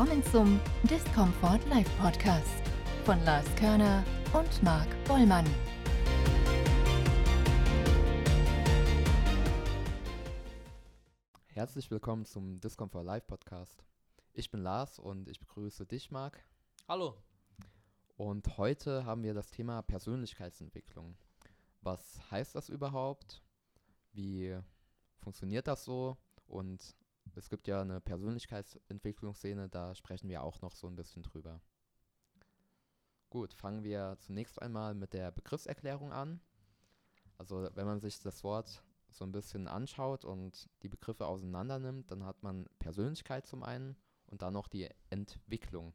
Willkommen zum Discomfort Live Podcast von Lars Körner und Marc Bollmann. Herzlich willkommen zum Discomfort Live Podcast. Ich bin Lars und ich begrüße dich, Marc. Hallo. Und heute haben wir das Thema Persönlichkeitsentwicklung. Was heißt das überhaupt? Wie funktioniert das so? Und es gibt ja eine Persönlichkeitsentwicklungsszene, da sprechen wir auch noch so ein bisschen drüber. Gut, fangen wir zunächst einmal mit der Begriffserklärung an. Also wenn man sich das Wort so ein bisschen anschaut und die Begriffe auseinander nimmt, dann hat man Persönlichkeit zum einen und dann noch die Entwicklung.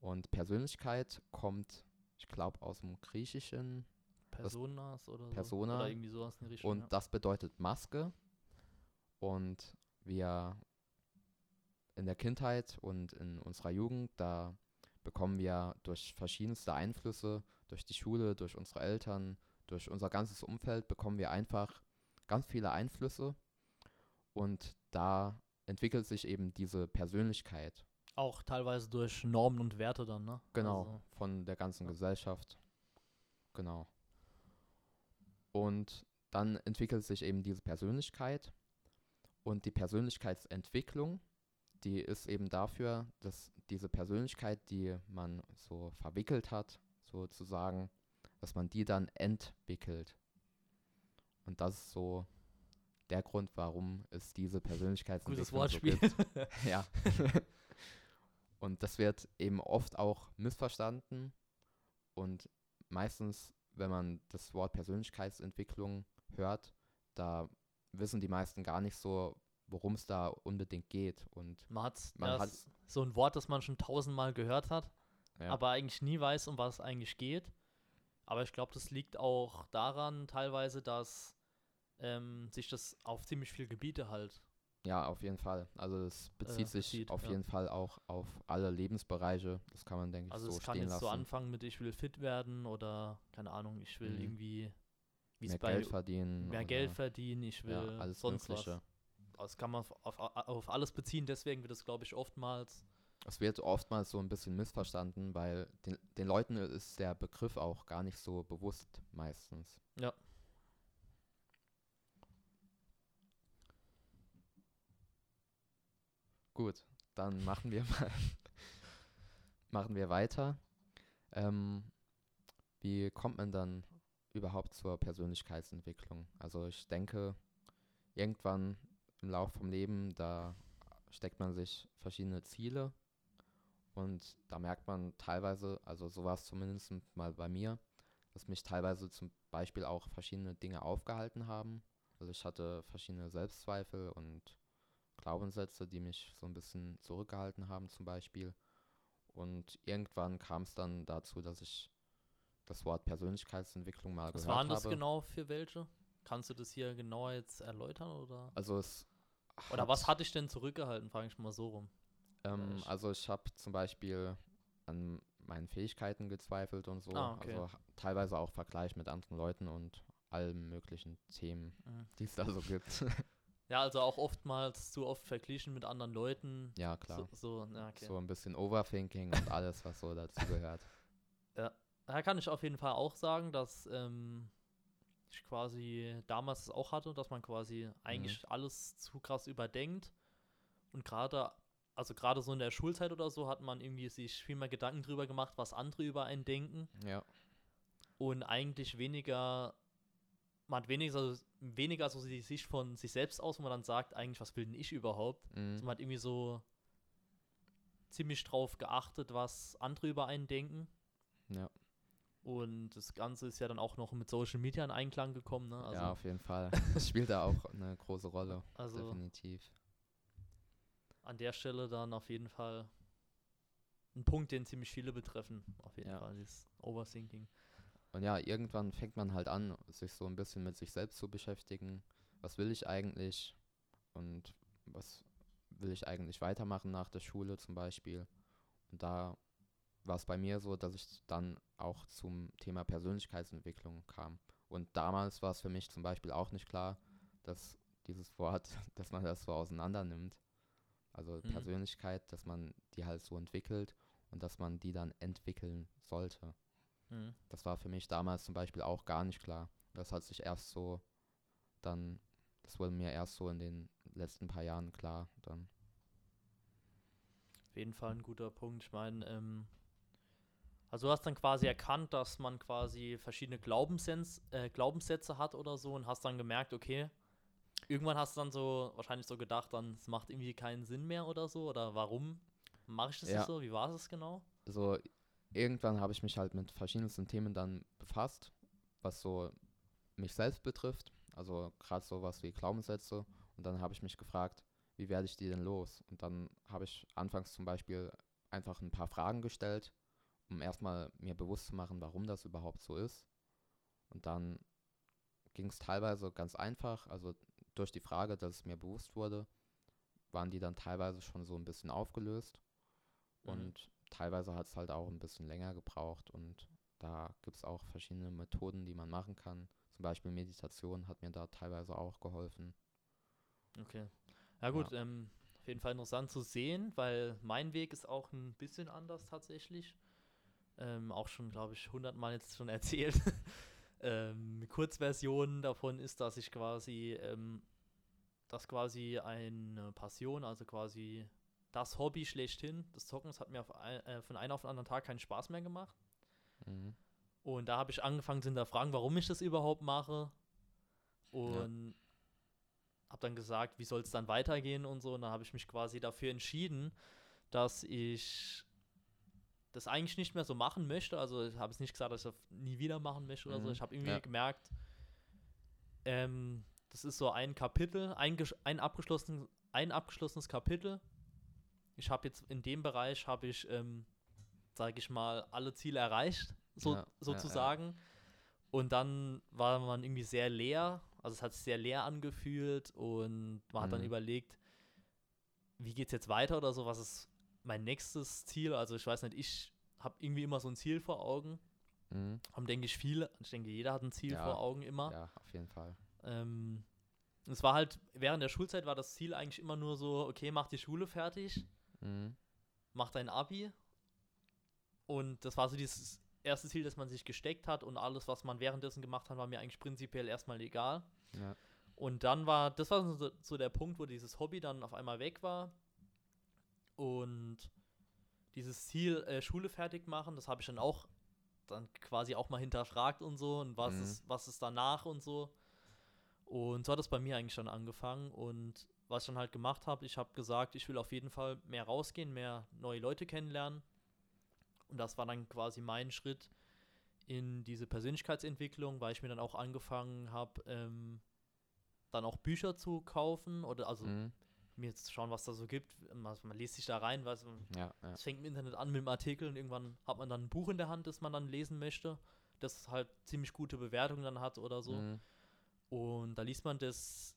Und Persönlichkeit kommt, ich glaube, aus dem Griechischen. Personas oder Persona. so. Oder irgendwie sowas in die Richtung. Und ja. das bedeutet Maske. Und wir in der Kindheit und in unserer Jugend, da bekommen wir durch verschiedenste Einflüsse, durch die Schule, durch unsere Eltern, durch unser ganzes Umfeld, bekommen wir einfach ganz viele Einflüsse. Und da entwickelt sich eben diese Persönlichkeit. Auch teilweise durch Normen und Werte dann, ne? Genau, Also, von der ganzen ja. Gesellschaft. Genau. Und dann entwickelt sich eben diese Persönlichkeit. Und die Persönlichkeitsentwicklung, die ist eben dafür, dass diese Persönlichkeit, die man so verwickelt hat, sozusagen, dass man die dann entwickelt. Und das ist so der Grund, warum es diese Persönlichkeitsentwicklung gutes so Wortspiel. gibt. Ja. und das wird eben oft auch missverstanden. Und meistens, wenn man das Wort Persönlichkeitsentwicklung hört, da wissen die meisten gar nicht so, worum es da unbedingt geht. Und man hat, Man hat- so ein Wort, das man schon tausendmal gehört hat, ja, aber eigentlich nie weiß, um was es eigentlich geht. Aber ich glaube, das liegt auch daran teilweise, dass ähm, sich das auf ziemlich viele Gebiete halt. ja, auf jeden Fall. Also es bezieht sich bezieht, auf ja. jeden Fall auch auf alle Lebensbereiche. Das kann man, denke ich, Also so es kann stehen jetzt so lassen. anfangen mit ich will fit werden oder keine Ahnung, ich will Mhm. irgendwie Mehr bei Geld verdienen. mehr oder- Geld verdienen, ich will ja, alles sonst Mögliche. was. Das kann man auf, auf, auf alles beziehen, deswegen wird es, glaube ich, oftmals. Es wird oftmals so ein bisschen missverstanden, weil den, den Leuten ist der Begriff auch gar nicht so bewusst meistens. Ja. Gut, dann machen wir mal machen wir weiter. Ähm, wie kommt man dann überhaupt zur Persönlichkeitsentwicklung? Also ich denke, irgendwann im Laufe vom Leben, da steckt man sich verschiedene Ziele und da merkt man teilweise, also so war es zumindest mal bei mir, dass mich teilweise zum Beispiel auch verschiedene Dinge aufgehalten haben. Also ich hatte verschiedene Selbstzweifel und Glaubenssätze, die mich so ein bisschen zurückgehalten haben zum Beispiel. Und irgendwann kam es dann dazu, dass ich das Wort Persönlichkeitsentwicklung mal Was gehört waren das habe. genau für welche? Kannst du das hier genauer jetzt erläutern oder? Also es Oder was hat dich denn zurückgehalten, frage ich mal so rum. Ähm, ich- also ich habe zum Beispiel an meinen Fähigkeiten gezweifelt und so. Ah, okay. Also teilweise auch Vergleich mit anderen Leuten und allen möglichen Themen, Mhm. die es da so gibt. Ja, also auch oftmals zu oft verglichen mit anderen Leuten. ja, klar. So, so ja, okay. So ein bisschen Overthinking und alles, was so dazu gehört. Da kann ich auf jeden Fall auch sagen, dass ähm, ich quasi damals es auch hatte, dass man quasi eigentlich alles zu krass überdenkt. Und gerade, also gerade so in der Schulzeit oder so, hat man irgendwie sich viel mehr Gedanken drüber gemacht, was andere über einen denken. Ja, Und eigentlich weniger, man hat weniger, weniger so die Sicht von sich selbst aus, wo man dann sagt, eigentlich, was will denn ich überhaupt? mhm. Also man hat irgendwie so ziemlich drauf geachtet, was andere über einen denken. ja. Und das Ganze ist ja dann auch noch mit Social Media in Einklang gekommen. Ne? Also, ja, auf jeden Fall. Das spielt da auch eine große Rolle. also definitiv. an der Stelle dann auf jeden Fall ein Punkt, den ziemlich viele betreffen. Auf jeden Ja. Fall, dieses Overthinking. Und ja, irgendwann fängt man halt an, sich so ein bisschen mit sich selbst zu beschäftigen. Was will ich eigentlich? Und was will ich eigentlich weitermachen nach der Schule zum Beispiel? Und da war es bei mir so, dass ich dann auch zum Thema Persönlichkeitsentwicklung kam. Und damals war es für mich zum Beispiel auch nicht klar, dass dieses Wort, dass man das so auseinander nimmt. Also Mhm. Persönlichkeit, dass man die halt so entwickelt und dass man die dann entwickeln sollte. Mhm. Das war für mich damals zum Beispiel auch gar nicht klar. Das hat sich erst so dann, das wurde mir erst so in den letzten paar Jahren klar dann. Auf jeden Fall ein guter Punkt. Ich meine, ähm, also du hast dann quasi erkannt, dass man quasi verschiedene Glaubenssens äh, Glaubenssätze hat oder so und hast dann gemerkt, okay, irgendwann hast du dann so wahrscheinlich so gedacht, dann es macht irgendwie keinen Sinn mehr oder so oder warum mache ich das Ja. nicht so? Wie war es genau? So, irgendwann habe ich mich halt mit verschiedensten Themen dann befasst, was so mich selbst betrifft. Also gerade sowas wie Glaubenssätze. Und dann habe ich mich gefragt, wie werde ich die denn los? Und dann habe ich anfangs zum Beispiel einfach ein paar Fragen gestellt, um erstmal mir bewusst zu machen, warum das überhaupt so ist. Und dann ging es teilweise ganz einfach. Also durch die Frage, dass es mir bewusst wurde, waren die dann teilweise schon so ein bisschen aufgelöst. Mhm. Und teilweise hat es halt auch ein bisschen länger gebraucht und da gibt es auch verschiedene Methoden, die man machen kann. Zum Beispiel Meditation hat mir da teilweise auch geholfen. Okay. Ja gut, Ähm, auf jeden Fall interessant zu sehen, weil mein Weg ist auch ein bisschen anders tatsächlich. Ähm, auch schon, glaube ich, hundertmal jetzt schon erzählt. ähm, Kurzversion davon ist, dass ich quasi, ähm, das quasi eine Passion, also quasi das Hobby schlechthin, das Zocken, das hat mir auf ein, äh, von einem auf den anderen Tag keinen Spaß mehr gemacht. Mhm. Und da habe ich angefangen zu hinterfragen, warum ich das überhaupt mache. Und habe dann gesagt, wie soll es dann weitergehen und so. Und dann habe ich mich quasi dafür entschieden, dass ich das eigentlich nicht mehr so machen möchte. Also ich habe es nicht gesagt, dass ich das nie wieder machen möchte oder so. Mhm, Ich habe irgendwie ja. gemerkt, ähm, das ist so ein Kapitel, ein, ein, abgeschlossen, ein abgeschlossenes Kapitel. Ich habe jetzt in dem Bereich, habe ich, ähm, sage ich mal, alle Ziele erreicht, so, Ja, ja, ja. sozusagen. Und dann war man irgendwie sehr leer, also es hat sich sehr leer angefühlt und man hat dann Mhm. überlegt, wie geht es jetzt weiter oder so, was ist mein nächstes Ziel? Also ich weiß nicht, ich habe irgendwie immer so ein Ziel vor Augen. Mhm. Haben, denke ich, viele, ich denke, jeder hat ein Ziel Ja, vor Augen immer. Ja, auf jeden Fall. Ähm, es war halt, während der Schulzeit war das Ziel eigentlich immer nur so, okay, mach die Schule fertig, Mhm. mach dein Abi. Und das war so dieses erste Ziel, das man sich gesteckt hat und alles, was man währenddessen gemacht hat, war mir eigentlich prinzipiell erstmal egal. Ja. Und dann war, das war so, so der Punkt, wo dieses Hobby dann auf einmal weg war. Und dieses Ziel, äh, Schule fertig machen, das habe ich dann auch dann quasi auch mal hinterfragt und so und was Mhm. ist, was ist danach und so. Und so hat es bei mir eigentlich schon angefangen. Und was ich dann halt gemacht habe, ich habe gesagt, ich will auf jeden Fall mehr rausgehen, mehr neue Leute kennenlernen. Und das war dann quasi mein Schritt in diese Persönlichkeitsentwicklung, weil ich mir dann auch angefangen habe, ähm, dann auch Bücher zu kaufen oder also Mhm. Mir jetzt zu schauen, was da so gibt. Man, man liest sich da rein, weiß, Ja, ja. es fängt im Internet an mit dem Artikel und irgendwann hat man dann ein Buch in der Hand, das man dann lesen möchte, das halt ziemlich gute Bewertungen dann hat oder so. Mhm. Und da liest man das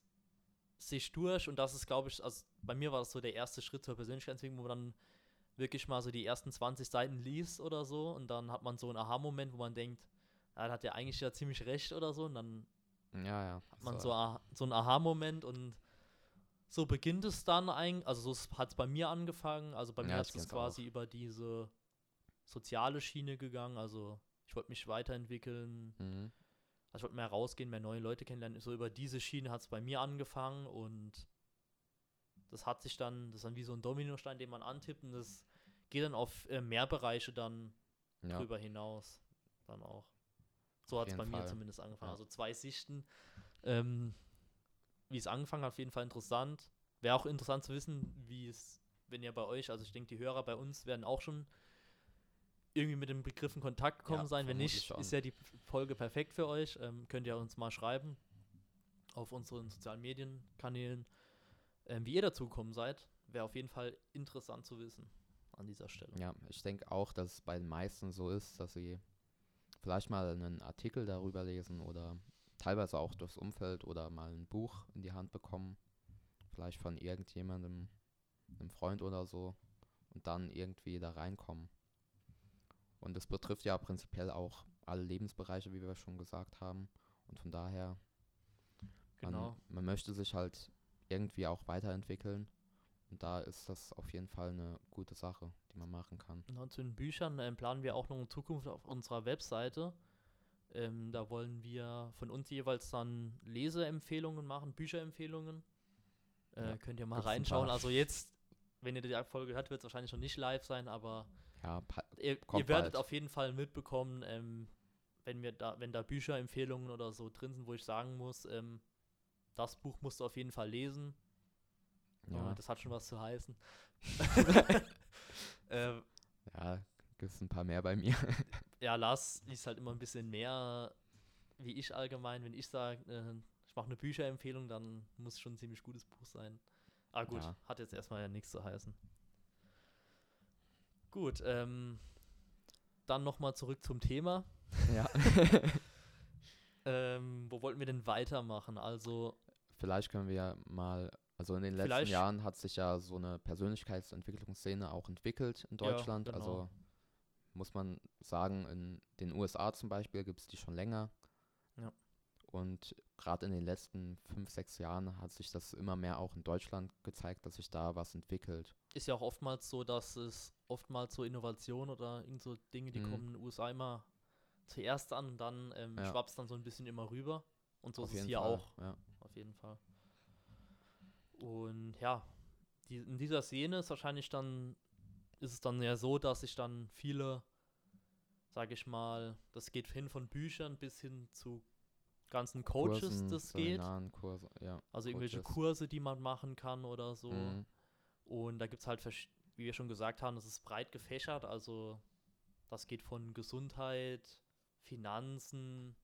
sich durch und das ist, glaube ich, also bei mir war das so der erste Schritt zur Persönlichkeitsentwicklung, wo man dann wirklich mal so die ersten 20 Seiten liest oder so und dann hat man so einen Aha-Moment, wo man denkt, ja, da hat ja eigentlich ja ziemlich recht oder so und dann Ja, ja. hat man so, so einen Aha-Moment und so beginnt es dann eigentlich, also so hat es bei mir angefangen, also bei mir Ja, ist es quasi auch. über diese soziale Schiene gegangen, also ich wollte mich weiterentwickeln, Mhm. also ich wollte mehr rausgehen, mehr neue Leute kennenlernen, so über diese Schiene hat es bei mir angefangen und das hat sich dann, das ist dann wie so ein Dominostein, den man antippt und das geht dann auf äh, mehr Bereiche dann Ja. drüber hinaus dann auch. So hat es bei jeden mir Fall. zumindest angefangen. Ja. Also zwei Sichten. Ähm, wie es angefangen hat, auf jeden Fall interessant. Wäre auch interessant zu wissen, wie es, wenn ihr bei euch, also ich denke, die Hörer bei uns werden auch schon irgendwie mit dem Begriff in Kontakt gekommen Ja, sein. Wenn nicht, schon. ist ja die Folge perfekt für euch. Ähm, könnt ihr uns mal schreiben auf unseren sozialen Medienkanälen, ähm, wie ihr dazu gekommen seid. Wäre auf jeden Fall interessant zu wissen an dieser Stelle. Ja, ich denke auch, dass es bei den meisten so ist, dass sie vielleicht mal einen Artikel darüber lesen oder teilweise auch durchs Umfeld oder mal ein Buch in die Hand bekommen, vielleicht von irgendjemandem, einem Freund oder so, und dann irgendwie da reinkommen. Und das betrifft ja prinzipiell auch alle Lebensbereiche, wie wir schon gesagt haben. Und von daher, Genau. man, man möchte sich halt irgendwie auch weiterentwickeln. Und da ist das auf jeden Fall eine gute Sache, die man machen kann. Und zu den Büchern ähm, planen wir auch noch in Zukunft auf unserer Webseite. Ähm, da wollen wir von uns jeweils dann Leseempfehlungen machen, Bücherempfehlungen. Äh, ja, könnt ihr mal reinschauen. Also jetzt, wenn ihr die Folge hört, wird es wahrscheinlich noch nicht live sein, aber ja, ihr, ihr, werdet bald. auf jeden Fall mitbekommen, ähm, wenn wir da, wenn da Bücherempfehlungen oder so drin sind, wo ich sagen muss, ähm, das Buch musst du auf jeden Fall lesen. Ja. das hat schon was zu heißen. ähm, ja, gibt es ein paar mehr bei mir. ja, Lars liest halt immer ein bisschen mehr wie ich allgemein. Wenn ich sage, äh, ich mache eine Bücherempfehlung, dann muss es schon ein ziemlich gutes Buch sein. Ah gut, ja. hat jetzt erstmal ja nichts zu heißen. Gut, ähm, dann nochmal zurück zum Thema. Ja. ähm, wo wollten wir denn weitermachen? Also. Vielleicht können wir ja mal, also in den letzten Jahren hat sich ja so eine Persönlichkeitsentwicklungsszene auch entwickelt in Deutschland. Ja, genau. Also muss man sagen, in den USA zum Beispiel gibt es die schon länger. Ja. Und gerade in den letzten fünf, sechs Jahren hat sich das immer mehr auch in Deutschland gezeigt, dass sich da was entwickelt. Ist ja auch oftmals so, dass es oftmals so Innovation oder irgend so Dinge, die mhm. kommen in den USA immer zuerst an und dann ähm, ja. schwappt es dann so ein bisschen immer rüber. Und so Auf ist es hier Fall. auch. Ja. Auf jeden Fall. Und ja, die, in dieser Szene ist wahrscheinlich dann, ist es dann ja so, dass sich dann viele, sage ich mal, das geht hin von Büchern bis hin zu ganzen Coaches, Kursen, das geht. Kurse, ja, also irgendwelche Coaches. Kurse, die man machen kann oder so. Mhm. Und da gibt es halt, wie wir schon gesagt haben, es ist breit gefächert. Also das geht von Gesundheit, Finanzen,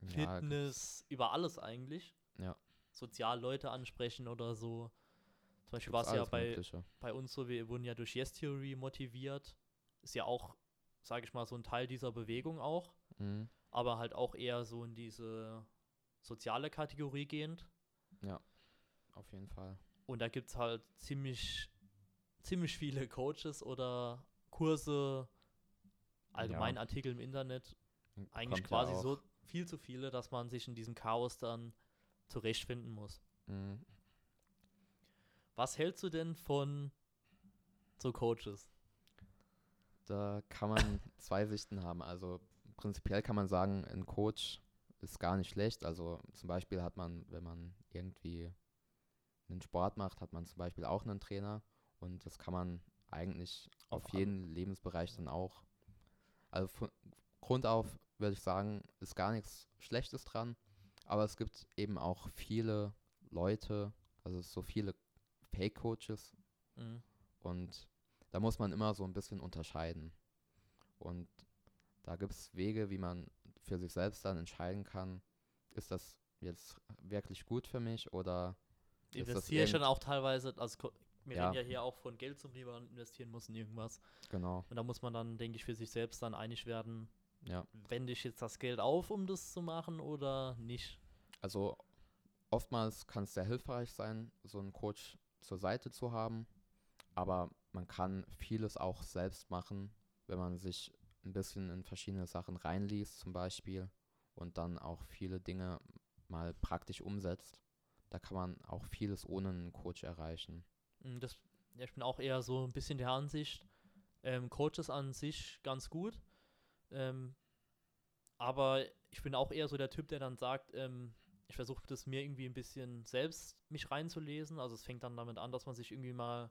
ja, Fitness, über alles eigentlich. Ja. Sozial Leute ansprechen oder so. Zum Beispiel war es ja bei, bei uns so, wir wurden ja durch Yes Theory motiviert. Ist ja auch, sage ich mal, so ein Teil dieser Bewegung auch. Mhm. Aber halt auch eher so in diese soziale Kategorie gehend. Ja, auf jeden Fall. Und da gibt es halt ziemlich, ziemlich viele Coaches oder Kurse, allgemein ja. Artikel im Internet. Eigentlich Kommt quasi ja so viel zu viele, dass man sich in diesem Chaos dann zurechtfinden muss. Mhm. Was hältst du denn von so Coaches? Da kann man zwei Sichten haben. Also prinzipiell kann man sagen, ein Coach ist gar nicht schlecht. Also zum Beispiel hat man, wenn man irgendwie einen Sport macht, hat man zum Beispiel auch einen Trainer und das kann man eigentlich auf, auf jeden Lebensbereich dann auch also von Grund auf würde ich sagen, ist gar nichts Schlechtes dran. Aber es gibt eben auch viele Leute, also so viele Fake-Coaches. Mhm. Und da muss man immer so ein bisschen unterscheiden. Und da gibt es Wege, wie man für sich selbst dann entscheiden kann, ist das jetzt wirklich gut für mich oder investiere ich dann auch teilweise, also wir ja. reden ja hier auch von Geld, zum die man investieren muss in irgendwas. Genau. Und da muss man dann, denke ich, für sich selbst dann einig werden, ja. wende ich jetzt das Geld auf, um das zu machen oder nicht. Also oftmals kann es sehr hilfreich sein, so einen Coach zur Seite zu haben, aber man kann vieles auch selbst machen, wenn man sich ein bisschen in verschiedene Sachen reinliest zum Beispiel und dann auch viele Dinge mal praktisch umsetzt. Da kann man auch vieles ohne einen Coach erreichen. Mm, das, ja, ich bin auch eher so ein bisschen der Ansicht, ähm, Coaches an sich ganz gut. Ähm, aber ich bin auch eher so der Typ, der dann sagt, ähm, ich versuche das mir irgendwie ein bisschen selbst mich reinzulesen. Also es fängt dann damit an, dass man sich irgendwie mal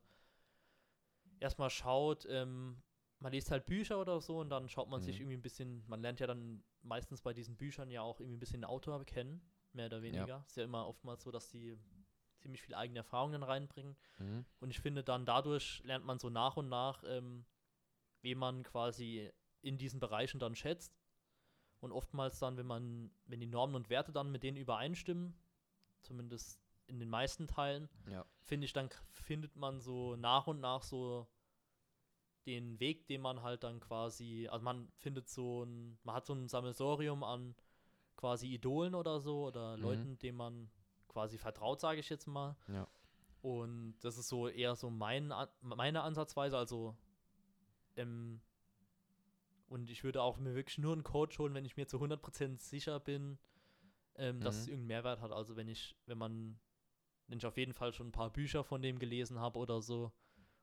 erstmal schaut, ähm, man liest halt Bücher oder so und dann schaut man mhm. sich irgendwie ein bisschen, man lernt ja dann meistens bei diesen Büchern ja auch irgendwie ein bisschen den Autor kennen, mehr oder weniger. Ja. Ist ja immer oftmals so, dass die ziemlich viel eigene Erfahrungen reinbringen. Mhm. Und ich finde dann dadurch lernt man so nach und nach, ähm, wie man quasi in diesen Bereichen dann schätzt. Und oftmals dann, wenn man, wenn die Normen und Werte dann mit denen übereinstimmen, zumindest in den meisten Teilen, ja. finde ich, dann findet man so nach und nach so den Weg, den man halt dann quasi, also man findet so ein, man hat so ein Sammelsorium an quasi Idolen oder so oder mhm. Leuten, denen man quasi vertraut, sage ich jetzt mal. Ja. Und das ist so eher so mein, meine Ansatzweise. Also, ähm, und ich würde auch mir wirklich nur einen Coach holen, wenn ich mir zu 100% sicher bin, ähm, mhm. dass es irgendeinen Mehrwert hat. Also, wenn ich, wenn man wenn ich auf jeden Fall schon ein paar Bücher von dem gelesen habe oder so.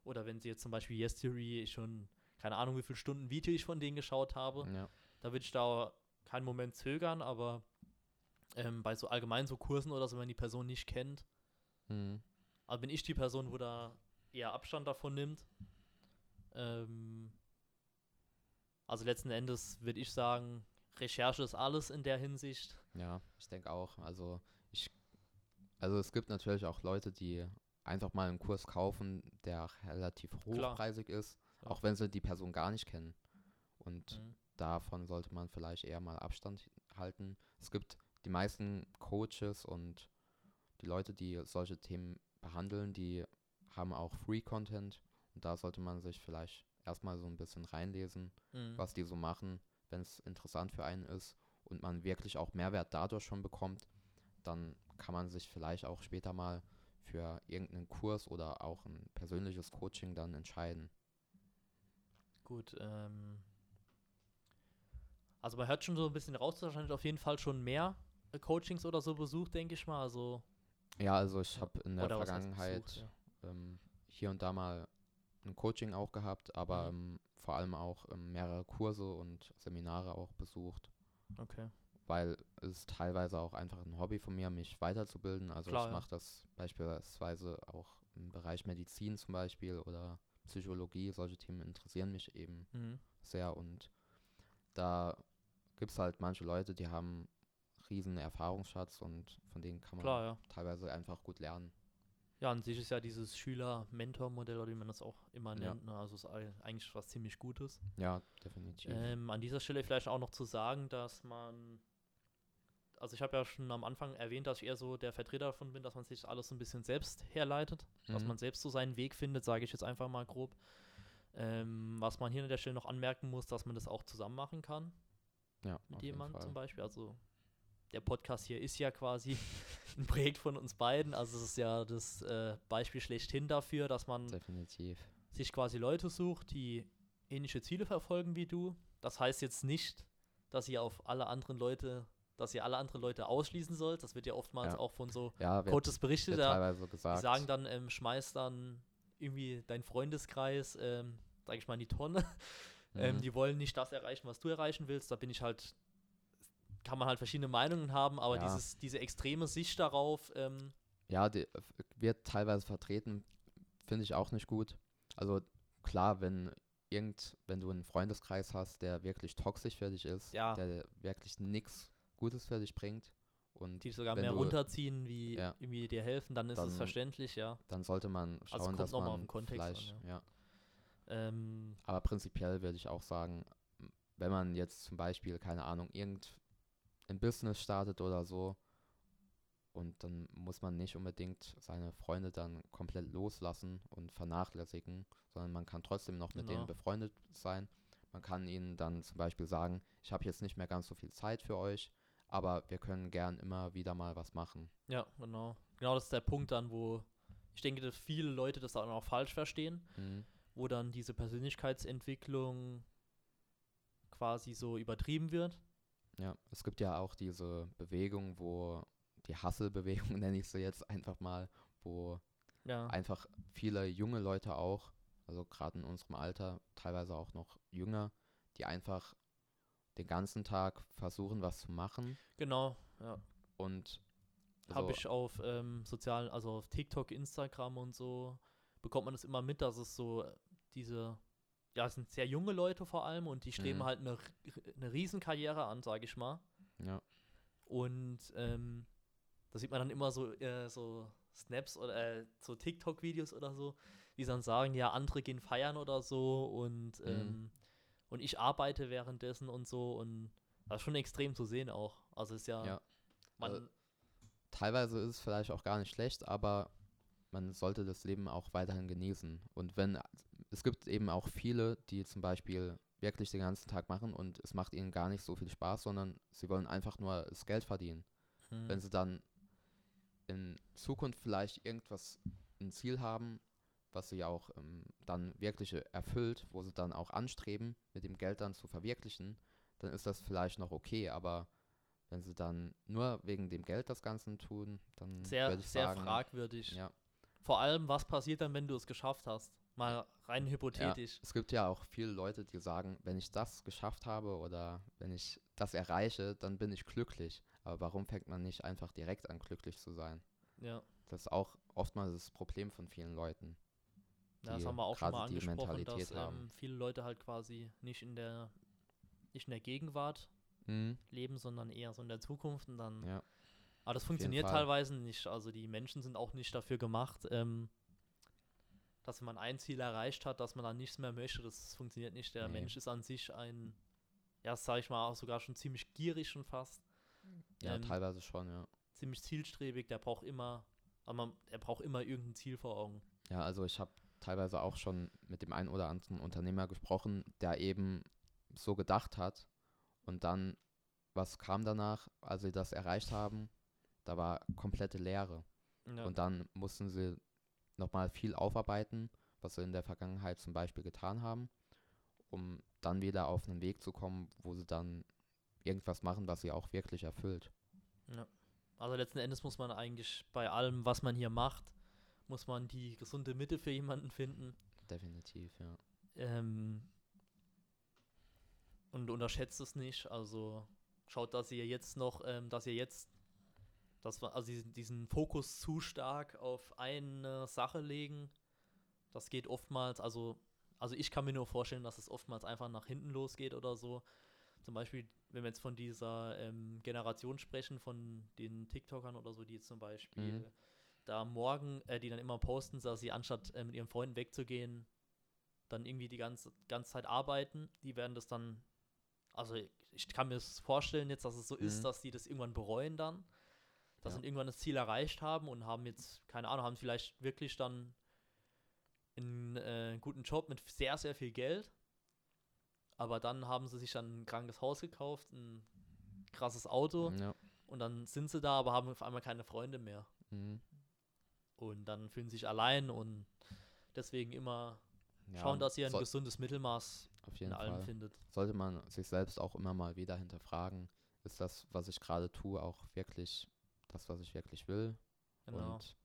Oder wenn sie jetzt zum Beispiel Yesterday schon, keine Ahnung, wie viele Stunden Video ich von denen geschaut habe. Ja. Da würde ich da keinen Moment zögern, aber ähm, bei so allgemein so Kursen oder so, wenn man die Person nicht kennt, Mhm. also bin ich die Person, wo da eher Abstand davon nimmt. Ähm, also letzten Endes würde ich sagen, Recherche ist alles in der Hinsicht. Ja, ich denke auch. Also ich, also es gibt natürlich auch Leute, die einfach mal einen Kurs kaufen, der relativ Klar. hochpreisig ist, Ja. auch wenn sie die Person gar nicht kennen. Und Mhm. davon sollte man vielleicht eher mal Abstand halten. Es gibt die meisten Coaches und die Leute, die solche Themen behandeln, die haben auch Free Content und da sollte man sich vielleicht erstmal so ein bisschen reinlesen, Mhm. was die so machen, wenn es interessant für einen ist und man wirklich auch Mehrwert dadurch schon bekommt, dann kann man sich vielleicht auch später mal für irgendeinen Kurs oder auch ein persönliches Coaching dann entscheiden. Gut, ähm, also man hört schon so ein bisschen raus, wahrscheinlich auf jeden Fall schon mehr Coachings oder so besucht, denke ich mal. Also, Ja, also ich Ja. habe in der oder Vergangenheit besucht, ähm, hier und da mal ein Coaching auch gehabt, aber Mhm. ähm, vor allem auch ähm, mehrere Kurse und Seminare auch besucht, ja. Okay. Weil es teilweise auch einfach ein Hobby von mir, mich weiterzubilden. Also Klar, ich ja. mache das beispielsweise auch im Bereich Medizin zum Beispiel oder Psychologie. Solche Themen interessieren mich eben Mhm. sehr und da gibt es halt manche Leute, die haben riesen Erfahrungsschatz und von denen kann man Klar, ja. teilweise einfach gut lernen. Ja, an sich ist ja dieses Schüler-Mentor-Modell, oder wie man das auch immer Ja. nennt, ne? also ist ei- eigentlich was ziemlich Gutes. Ja, definitiv. Ähm, an dieser Stelle vielleicht auch noch zu sagen, dass man, also ich habe ja schon am Anfang erwähnt, dass ich eher so der Vertreter davon bin, dass man sich alles so ein bisschen selbst herleitet, dass Mhm. man selbst so seinen Weg findet, sage ich jetzt einfach mal grob. Ähm, was man hier an der Stelle noch anmerken muss, dass man das auch zusammen machen kann ja, mit jemandem zum Beispiel. Also der Podcast hier ist ja quasi ein Projekt von uns beiden. Also es ist ja das äh, Beispiel schlechthin dafür, dass man Definitiv. sich quasi Leute sucht, die ähnliche Ziele verfolgen wie du. Das heißt jetzt nicht, dass ihr auf alle anderen Leute, dass ihr alle anderen Leute ausschließen sollt. Das wird ja oftmals Ja. auch von so Ja, wird, Coaches berichtet. wird Ja, teilweise die gesagt. sagen dann, ähm, schmeiß dann irgendwie deinen Freundeskreis, ähm, sag ich mal, in die Tonne. Ähm, Mhm. die wollen nicht das erreichen, was du erreichen willst. Da bin ich halt, kann man halt verschiedene Meinungen haben, aber Ja. dieses, diese extreme Sicht darauf, ähm, Ja, die, äh, wird teilweise vertreten, finde ich auch nicht gut. Also klar, wenn irgend, wenn du einen Freundeskreis hast, der wirklich toxisch für dich ist, Ja. der wirklich nichts Gutes für dich bringt und die sogar mehr du- runterziehen, wie Ja. irgendwie dir helfen, dann ist es Dann- verständlich, ja. dann sollte man schauen, kommt dass noch mal auf man den Kontext an, ja. ja. Ähm, Aber prinzipiell würde ich auch sagen, wenn man jetzt zum Beispiel, keine Ahnung, irgend ein Business startet oder so, und dann muss man nicht unbedingt seine Freunde dann komplett loslassen und vernachlässigen, sondern man kann trotzdem noch mit Genau. denen befreundet sein. Man kann ihnen dann zum Beispiel sagen, ich habe jetzt nicht mehr ganz so viel Zeit für euch, aber wir können gern immer wieder mal was machen. ja, genau. Genau das ist der Punkt dann, wo ich denke, dass viele Leute das dann auch falsch verstehen, Mhm. wo dann diese Persönlichkeitsentwicklung quasi so übertrieben wird. Ja, es gibt ja auch diese Bewegung, wo die Hustle-Bewegung nenne ich sie jetzt einfach mal, wo Ja, einfach viele junge Leute auch, also gerade in unserem Alter, teilweise auch noch jünger, die einfach den ganzen Tag versuchen, was zu machen genau. Ja. und Habe also, ich auf ähm, sozialen, also auf TikTok, Instagram und so, bekommt man das immer mit, dass es so äh, diese, ja, es sind sehr junge Leute vor allem und die streben Mhm. halt eine, eine Riesenkarriere an, sage ich mal. ja, Und ähm, da sieht man dann immer so, äh, so Snaps oder äh, so TikTok-Videos oder so, die dann sagen, ja, andere gehen feiern oder so und, Mhm. Und ich arbeite währenddessen und so und das ist schon extrem zu sehen auch. Also ist ja, Ja. man, Also, teilweise ist es vielleicht auch gar nicht schlecht, aber man sollte das Leben auch weiterhin genießen. Und wenn, es gibt eben auch viele, die zum Beispiel wirklich den ganzen Tag machen und es macht ihnen gar nicht so viel Spaß, sondern sie wollen einfach nur das Geld verdienen. hm, wenn sie dann in Zukunft vielleicht irgendwas, ein Ziel haben, was sie auch ähm, dann wirklich erfüllt, wo sie dann auch anstreben, mit dem Geld dann zu verwirklichen, dann ist das vielleicht noch okay, aber wenn sie dann nur wegen dem Geld das Ganze tun, dann Sehr, würde ich sehr sagen, fragwürdig. ja, Vor allem, was passiert dann, wenn du es geschafft hast? Mal rein ja. hypothetisch. Es gibt ja auch viele Leute, die sagen, wenn ich das geschafft habe oder wenn ich das erreiche, dann bin ich glücklich. Aber warum fängt man nicht einfach direkt an, glücklich zu sein? Ja. Das ist auch oftmals das Problem von vielen Leuten. Ja, das haben wir auch schon mal angesprochen, dass ähm, viele Leute halt quasi nicht in der nicht in der Gegenwart Mhm. leben, sondern eher so in der Zukunft und dann. Ja. Aber das funktioniert teilweise nicht. Also die Menschen sind auch nicht dafür gemacht, ähm, dass wenn man ein Ziel erreicht hat, dass man dann nichts mehr möchte. Das funktioniert nicht. Der Nee. Mensch ist an sich ein, ja, sag ich mal, auch sogar schon ziemlich gierig schon fast. Ja, Ähm, teilweise schon, ja. ziemlich zielstrebig. Der braucht immer, aber man, er braucht immer irgendein Ziel vor Augen. Ja, also ich habe teilweise auch schon mit dem einen oder anderen Unternehmer gesprochen, der eben so gedacht hat und dann, was kam danach, als sie das erreicht haben? Da war komplette Leere. Ja. Und dann mussten sie nochmal viel aufarbeiten, was sie in der Vergangenheit zum Beispiel getan haben, um dann wieder auf einen Weg zu kommen, wo sie dann irgendwas machen, was sie auch wirklich erfüllt. Also letzten Endes muss man eigentlich bei allem, was man hier macht, muss man die gesunde Mitte für jemanden finden. Definitiv, ja. Ähm, und unterschätzt es nicht. Also schaut, dass ihr jetzt noch, ähm, dass ihr jetzt, das war, also diesen, diesen Fokus zu stark auf eine Sache legen. Das geht oftmals, also, also ich kann mir nur vorstellen, dass es oftmals einfach nach hinten losgeht oder so. Zum Beispiel, wenn wir jetzt von dieser ähm, Generation sprechen, von den TikTokern oder so, die jetzt zum Beispiel Mhm. Da morgen, äh, die dann immer posten, dass sie anstatt äh, mit ihren Freunden wegzugehen, dann irgendwie die ganze, ganze Zeit arbeiten, die werden das dann, also ich kann mir das vorstellen jetzt, dass es so ist, Mhm. dass die das irgendwann bereuen dann, dass Ja. sie irgendwann das Ziel erreicht haben und haben jetzt, keine Ahnung, haben vielleicht wirklich dann einen äh, guten Job mit sehr, sehr viel Geld, aber dann haben sie sich dann ein krankes Haus gekauft, ein krasses Auto Ja. und dann sind sie da, aber haben auf einmal keine Freunde mehr Mhm. Und dann fühlen sie sich allein und deswegen immer Ja, schauen, dass ihr ein gesundes Mittelmaß auf in jeden allem Fall. findet. sollte man sich selbst auch immer mal wieder hinterfragen, ist das, was ich gerade tue, auch wirklich das, was ich wirklich will? Genau. Und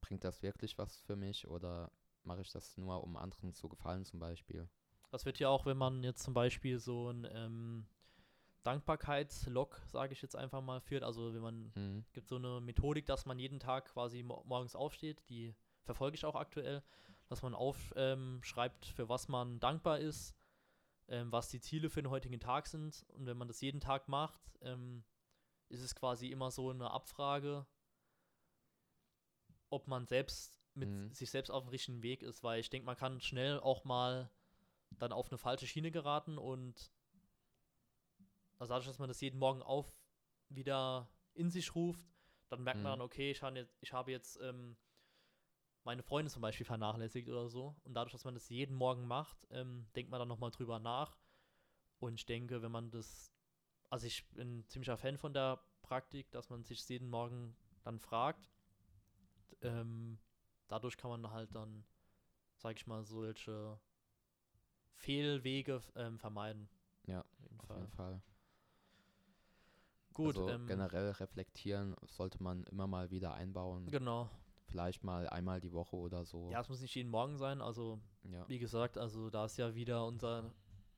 bringt das wirklich was für mich oder mache ich das nur, um anderen zu gefallen zum Beispiel? Das wird ja auch, wenn man jetzt zum Beispiel so ein ähm, Dankbarkeitslog, sage ich jetzt einfach mal, führt. Also wenn man Mhm. gibt so eine Methodik, dass man jeden Tag quasi mo morgens aufsteht, die verfolge ich auch aktuell, dass man aufschreibt, ähm, für was man dankbar ist, ähm, was die Ziele für den heutigen Tag sind. Und wenn man das jeden Tag macht, ähm, ist es quasi immer so eine Abfrage, ob man selbst mit Mhm. sich selbst auf dem richtigen Weg ist, weil ich denke, man kann schnell auch mal dann auf eine falsche Schiene geraten und also dadurch, dass man das jeden Morgen auf wieder in sich ruft, dann merkt man Mhm. dann, okay, ich, habe jetzt, ich habe jetzt ähm, meine Freunde zum Beispiel vernachlässigt oder so. Und dadurch, dass man das jeden Morgen macht, ähm, denkt man dann nochmal drüber nach. Und ich denke, wenn man das, also ich bin ein ziemlicher Fan von der Praktik, dass man sich jeden Morgen dann fragt. Ähm, dadurch kann man halt dann, sag ich mal, solche Fehlwege ähm, vermeiden. Ja, auf jeden Auf Fall. jeden Fall. Gut, also ähm, generell reflektieren sollte man immer mal wieder einbauen. genau. Vielleicht mal einmal die Woche oder so. Ja, es muss nicht jeden Morgen sein. Also, Ja. wie gesagt, also da ist ja wieder unser,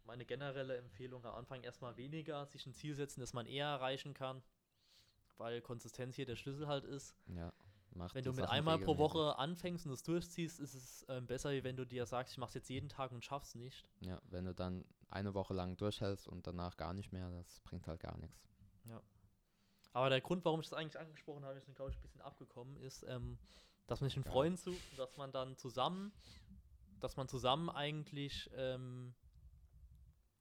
meine generelle Empfehlung am Anfang erstmal weniger, sich ein Ziel setzen, das man eher erreichen kann, weil Konsistenz hier der Schlüssel halt ist. ja. Macht Wenn du mit Sachen einmal pro. Woche anfängst und es durchziehst, ist es ähm, besser, wie wenn du dir sagst, ich mach's jetzt jeden Tag und schaff's nicht. Ja, wenn du dann eine Woche lang durchhältst und danach gar nicht mehr, das bringt halt gar nichts. Aber der Grund, warum ich das eigentlich angesprochen habe, ist, glaube ich, ein bisschen abgekommen, ist, ähm, dass man sich einen Ja. Freund sucht und dass man dann zusammen, dass man zusammen eigentlich ähm,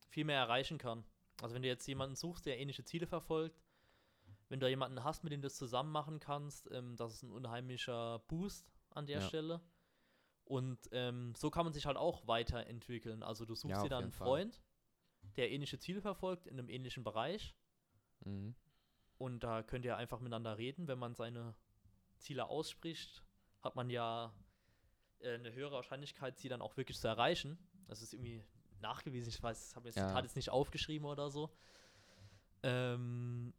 viel mehr erreichen kann. Also wenn du jetzt jemanden suchst, der ähnliche Ziele verfolgt, wenn du jemanden hast, mit dem du das zusammen machen kannst, ähm, das ist ein unheimlicher Boost an der Ja. Stelle. Und ähm, so kann man sich halt auch weiterentwickeln. Also du suchst Ja, dir dann einen jeden Fall. Freund, der ähnliche Ziele verfolgt in einem ähnlichen Bereich. Mhm. Und da könnt ihr einfach miteinander reden. Wenn man seine Ziele ausspricht, hat man ja äh, eine höhere Wahrscheinlichkeit, sie dann auch wirklich zu erreichen. Das ist irgendwie nachgewiesen. Ich weiß, ich habe jetzt Ja. Zitat jetzt nicht aufgeschrieben oder so. ähm,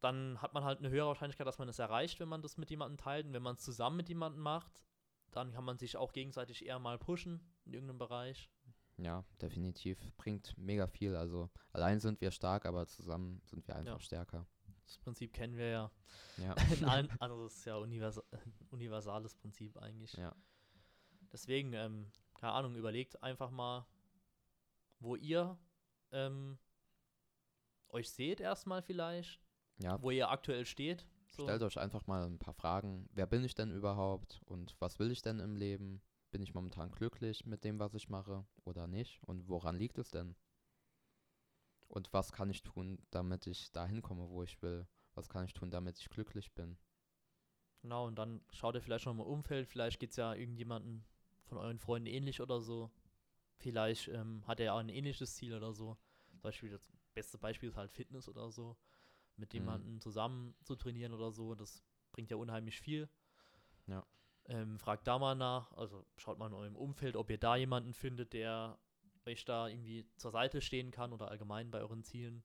dann hat man halt eine höhere Wahrscheinlichkeit, dass man es erreicht, wenn man das mit jemandem teilt. Und wenn man es zusammen mit jemandem macht, dann kann man sich auch gegenseitig eher mal pushen in irgendeinem Bereich. Ja, definitiv. Bringt mega viel. Also allein sind wir stark, aber zusammen sind wir einfach Ja. stärker. Das Prinzip kennen wir ja Ja. in allen, also das ist ja univers universales Prinzip eigentlich. ja. Deswegen, ähm, keine Ahnung, überlegt einfach mal, wo ihr ähm, euch seht erstmal vielleicht, Ja, wo ihr aktuell steht. So. Stellt euch einfach mal ein paar Fragen. Wer bin ich denn überhaupt und was will ich denn im Leben? Bin ich momentan glücklich mit dem, was ich mache oder nicht? Und woran liegt es denn? Und was kann ich tun, damit ich dahin komme, wo ich will? Was kann ich tun, damit ich glücklich bin? Genau, und dann schaut ihr vielleicht noch mal im Umfeld, vielleicht geht es ja irgendjemanden von euren Freunden ähnlich oder so. Vielleicht ähm, hat er ja auch ein ähnliches Ziel oder so. Zum Beispiel, das beste Beispiel ist halt Fitness oder so. Mit Mhm. jemandem zusammen zu trainieren oder so, das bringt ja unheimlich viel. Ja. Ähm, fragt da mal nach, also schaut mal in eurem Umfeld, ob ihr da jemanden findet, der euch da irgendwie zur Seite stehen kann oder allgemein bei euren Zielen.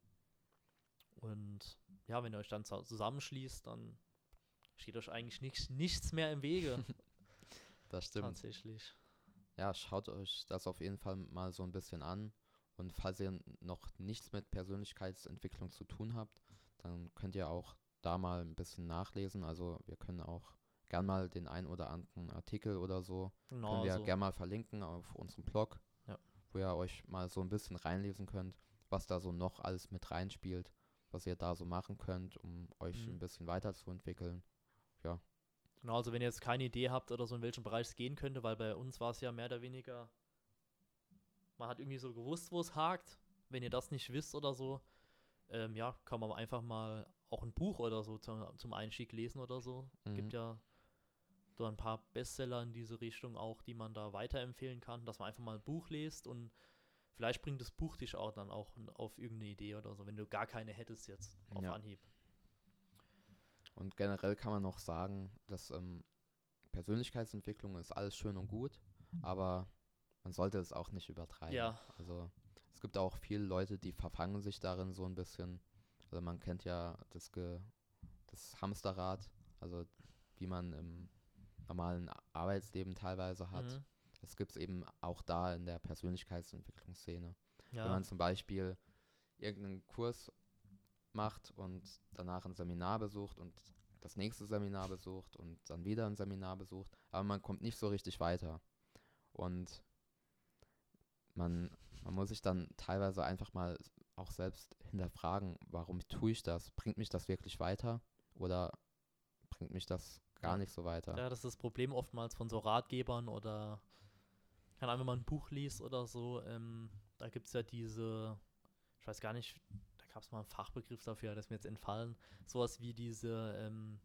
Und ja, wenn ihr euch dann zu- zusammenschließt, dann steht euch eigentlich nichts, nichts mehr im Wege. Das stimmt. Tatsächlich. Ja, schaut euch das auf jeden Fall mal so ein bisschen an. Und falls ihr noch nichts mit Persönlichkeitsentwicklung zu tun habt, dann könnt ihr auch da mal ein bisschen nachlesen. Also wir können auch gern mal den ein oder anderen Artikel oder so, Genau, können wir also, gern mal verlinken auf unserem Blog. Wo ihr euch mal so ein bisschen reinlesen könnt, was da so noch alles mit reinspielt, was ihr da so machen könnt, um euch Mhm. ein bisschen weiterzuentwickeln. genau, also wenn ihr jetzt keine Idee habt oder so, in welchem Bereich es gehen könnte, weil bei uns war es ja mehr oder weniger, man hat irgendwie so gewusst, wo es hakt. Wenn ihr das nicht wisst oder so, ähm, ja, kann man einfach mal auch ein Buch oder so zum, zum Einstieg lesen oder so. Mhm. Gibt ja so ein paar Bestseller in diese Richtung auch, die man da weiterempfehlen kann, dass man einfach mal ein Buch liest und vielleicht bringt das Buch dich auch dann auch auf irgendeine Idee oder so, wenn du gar keine hättest jetzt auf Ja. Anhieb. Und generell kann man noch sagen, dass ähm, Persönlichkeitsentwicklung ist alles schön und gut, aber man sollte es auch nicht übertreiben. Ja. Also es gibt auch viele Leute, die verfangen sich darin so ein bisschen. Also man kennt ja das, Ge das Hamsterrad, also wie man im normalen Arbeitsleben teilweise hat. Mhm. Das gibt es eben auch da in der Persönlichkeitsentwicklungsszene. Wenn Ja. man zum Beispiel irgendeinen Kurs macht und danach ein Seminar besucht und das nächste Seminar besucht und dann wieder ein Seminar besucht, aber man kommt nicht so richtig weiter. Und man, man muss sich dann teilweise einfach mal auch selbst hinterfragen, warum tue ich das? Bringt mich das wirklich weiter oder bringt mich das gar nicht so weiter? Ja, das ist das Problem oftmals von so Ratgebern oder kann einfach mal ein Buch liest oder so. Ähm, da gibt es ja diese, ich weiß gar nicht, da gab es mal einen Fachbegriff dafür, das ist mir jetzt entfallen. Sowas wie diese, ähm,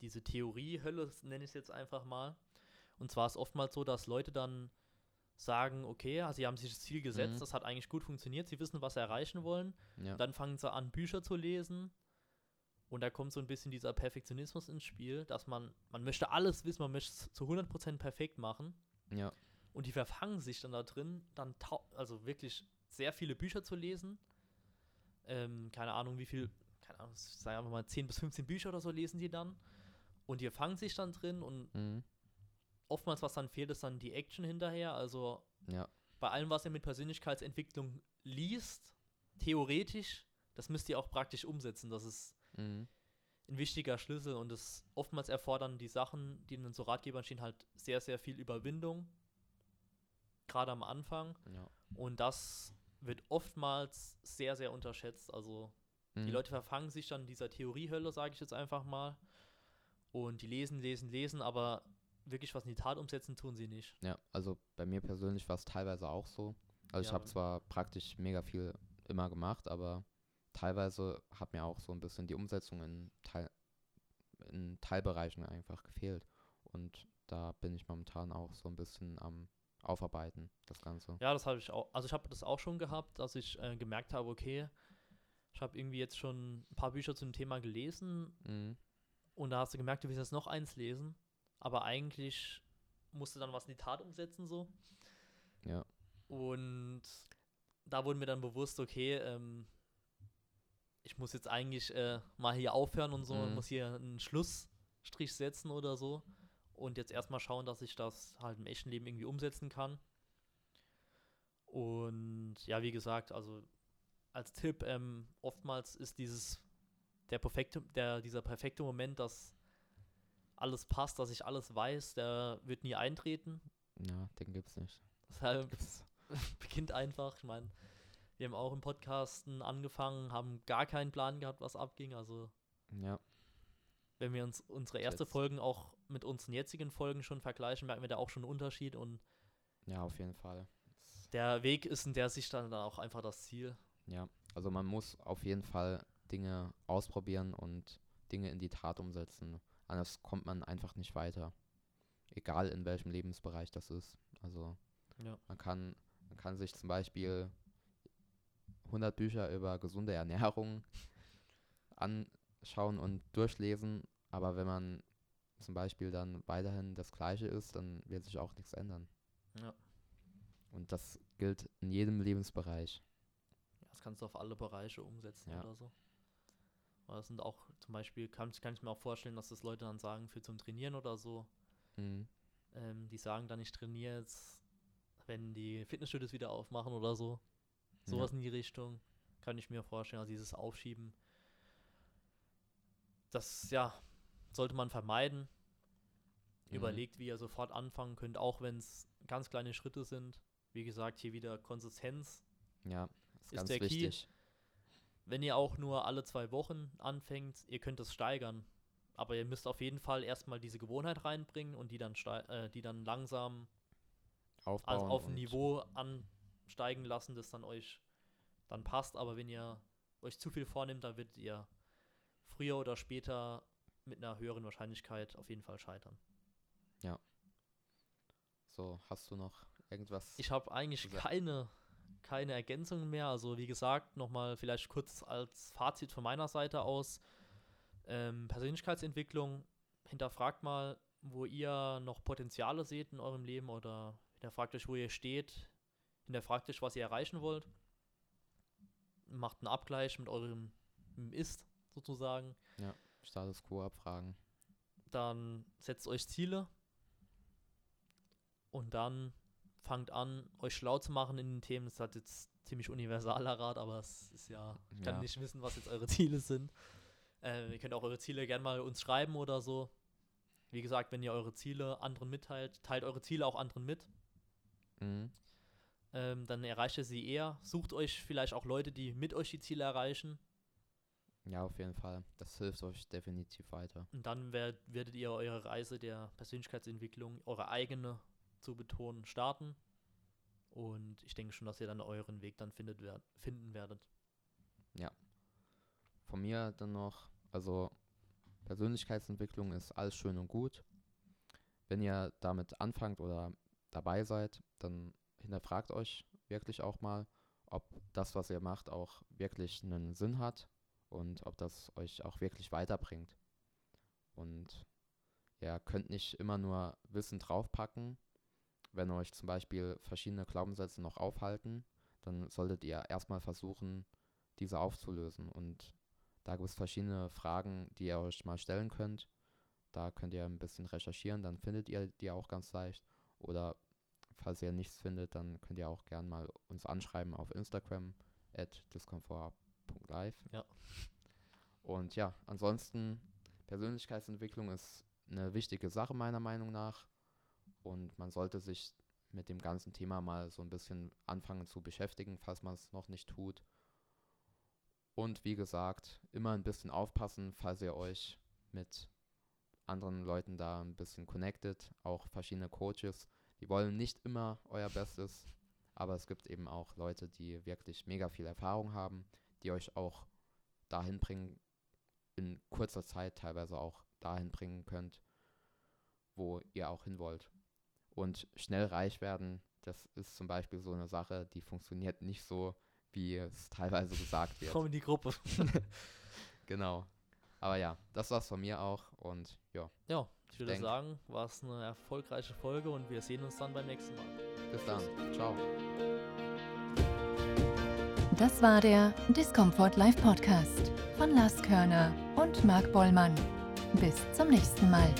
diese Theorie-Hölle, nenne ich es jetzt einfach mal. Und zwar ist oftmals so, dass Leute dann sagen, okay, ja, sie haben sich das Ziel gesetzt, Mhm. das hat eigentlich gut funktioniert, sie wissen, was sie erreichen wollen. Ja. Dann fangen sie an, Bücher zu lesen. Und da kommt so ein bisschen dieser Perfektionismus ins Spiel, dass man, man möchte alles wissen, man möchte es zu 100% perfekt machen. ja. Und die verfangen sich dann da drin, dann also wirklich sehr viele Bücher zu lesen. Ähm, keine Ahnung, wie viel, keine Ahnung, sagen wir mal 10 bis 15 Bücher oder so lesen die dann. Und die fangen sich dann drin und Mhm. oftmals, was dann fehlt, ist dann die Action hinterher. Also Ja. bei allem, was ihr mit Persönlichkeitsentwicklung liest, theoretisch, das müsst ihr auch praktisch umsetzen. Das ist Mhm. ein wichtiger Schlüssel und es oftmals erfordern die Sachen, die in so Ratgebern stehen, halt sehr, sehr viel Überwindung. Gerade am Anfang. ja. Und das wird oftmals sehr, sehr unterschätzt. Also die Mhm. Leute verfangen sich dann in dieser Theoriehölle, sage ich jetzt einfach mal. Und die lesen, lesen, lesen, aber wirklich was in die Tat umsetzen tun sie nicht. Ja, also bei mir persönlich war es teilweise auch so. Also ich Ja. habe zwar praktisch mega viel immer gemacht, aber teilweise hat mir auch so ein bisschen die Umsetzung in, Teil, in Teilbereichen einfach gefehlt. Und da bin ich momentan auch so ein bisschen am Aufarbeiten, das Ganze. Ja, das habe ich auch. Also ich habe das auch schon gehabt, dass ich äh, gemerkt habe, okay, ich habe irgendwie jetzt schon ein paar Bücher zu dem Thema gelesen Mhm. und da hast du gemerkt, du willst jetzt noch eins lesen, aber eigentlich musst du dann was in die Tat umsetzen so. Ja. Und da wurde mir dann bewusst, okay, ähm, ich muss jetzt eigentlich äh, mal hier aufhören und so, Mhm. muss hier einen Schlussstrich setzen oder so. Und jetzt erstmal schauen, dass ich das halt im echten Leben irgendwie umsetzen kann. Und ja, wie gesagt, also als Tipp, ähm, oftmals ist dieses der perfekte, der, dieser perfekte Moment, dass alles passt, dass ich alles weiß, der wird nie eintreten. Ja, den gibt's nicht. Deshalb beginnt einfach. Ich meine, wir haben auch im Podcasten angefangen, haben gar keinen Plan gehabt, was abging. Also, Ja, wenn wir uns unsere erste Jetzt- Folgen auch mit unseren jetzigen Folgen schon vergleichen, merken wir da auch schon einen Unterschied. Und ja, auf jeden Fall. Der Weg ist in der Sicht dann auch einfach das Ziel. Ja, also man muss auf jeden Fall Dinge ausprobieren und Dinge in die Tat umsetzen. Anders kommt man einfach nicht weiter. Egal in welchem Lebensbereich das ist. Also Ja. man kann, man kann sich zum Beispiel 100 Bücher über gesunde Ernährung anschauen und durchlesen, aber wenn man zum Beispiel dann weiterhin das Gleiche ist, dann wird sich auch nichts ändern. Ja. Und das gilt in jedem Lebensbereich. Das kannst du auf alle Bereiche umsetzen Ja. oder so. Aber das sind auch zum Beispiel, kann, kann ich mir auch vorstellen, dass das Leute dann sagen, für zum Trainieren oder so. Mhm. Ähm, die sagen dann, ich trainiere jetzt, wenn die Fitnessstudios wieder aufmachen oder so. Sowas in die Richtung. Kann ich mir vorstellen, also dieses Aufschieben. Das, ja, sollte man vermeiden. Mhm. Überlegt, wie ihr sofort anfangen könnt, auch wenn es ganz kleine Schritte sind. Wie gesagt, hier wieder Konsistenz. Ja, ist, Ist der Key. wichtig. Wenn ihr auch nur alle zwei Wochen anfängt, ihr könnt es steigern. Aber ihr müsst auf jeden Fall erstmal diese Gewohnheit reinbringen und die dann, äh, die dann langsam Aufbauen. auf ein Niveau ansteigen lassen, das dann euch dann passt. Aber wenn ihr euch zu viel vornimmt, dann werdet ihr früher oder später mit einer höheren Wahrscheinlichkeit auf jeden Fall scheitern. So, hast du noch irgendwas? Ich habe eigentlich Gesagt. keine, keine Ergänzungen mehr. Also wie gesagt, nochmal vielleicht kurz als Fazit von meiner Seite aus. Ähm, Persönlichkeitsentwicklung, hinterfragt mal, wo ihr noch Potenziale seht in eurem Leben oder hinterfragt euch, wo ihr steht, hinterfragt was ihr erreichen wollt. Macht einen Abgleich mit eurem Ist sozusagen. Status Quo abfragen. dann setzt euch Ziele und dann fangt an, euch schlau zu machen in den Themen. Das hat jetzt ziemlich universaler Rat, aber es ist ja, ich kann Ja. nicht wissen, was jetzt eure Ziele sind. Äh, ihr könnt auch eure Ziele gerne mal uns schreiben oder so. Wie gesagt, wenn ihr eure Ziele anderen mitteilt, teilt eure Ziele auch anderen mit. Mhm. Ähm, dann erreicht ihr sie eher. Sucht euch vielleicht auch Leute, die mit euch die Ziele erreichen. Ja, auf jeden Fall. Das hilft euch definitiv weiter. Und dann werd, werdet ihr eure Reise der Persönlichkeitsentwicklung, eure eigene zu betonen, starten. Und ich denke schon, dass ihr dann euren Weg dann findet wer finden werdet. Von mir dann noch, also Persönlichkeitsentwicklung ist alles schön und gut. Wenn ihr damit anfangt oder dabei seid, dann hinterfragt euch wirklich auch mal, ob das, was ihr macht, auch wirklich einen Sinn hat und ob das euch auch wirklich weiterbringt. Und ihr könnt nicht immer nur Wissen draufpacken. Wenn euch zum Beispiel verschiedene Glaubenssätze noch aufhalten, dann solltet ihr erstmal versuchen, diese aufzulösen. Und da gibt es verschiedene Fragen, die ihr euch mal stellen könnt. Da könnt ihr ein bisschen recherchieren, dann findet ihr die auch ganz leicht. Oder falls ihr nichts findet, dann könnt ihr auch gern mal uns anschreiben auf Instagram at discomfort.live. Ja. Und ja, ansonsten Persönlichkeitsentwicklung ist eine wichtige Sache meiner Meinung nach. Und man sollte sich mit dem ganzen Thema mal so ein bisschen anfangen zu beschäftigen, falls man es noch nicht tut. Und wie gesagt, immer ein bisschen aufpassen, falls ihr euch mit anderen Leuten da ein bisschen connected, auch verschiedene Coaches. Die wollen nicht immer euer Bestes, aber es gibt eben auch Leute, die wirklich mega viel Erfahrung haben, die euch auch dahin bringen, in kurzer Zeit teilweise auch dahin bringen könnt, wo ihr auch hin wollt. Und schnell reich werden, das ist zum Beispiel so eine Sache, die funktioniert nicht so, wie es teilweise gesagt wird. Komm in die Gruppe. Genau. Aber ja, das war's von mir auch und ja, Ja, ich würde denk- sagen, war es eine erfolgreiche Folge und wir sehen uns dann beim nächsten Mal. bis dann. Ciao. Das war der Discomfort Live Podcast von Lars Körner und Marc Bollmann. Bis zum nächsten Mal.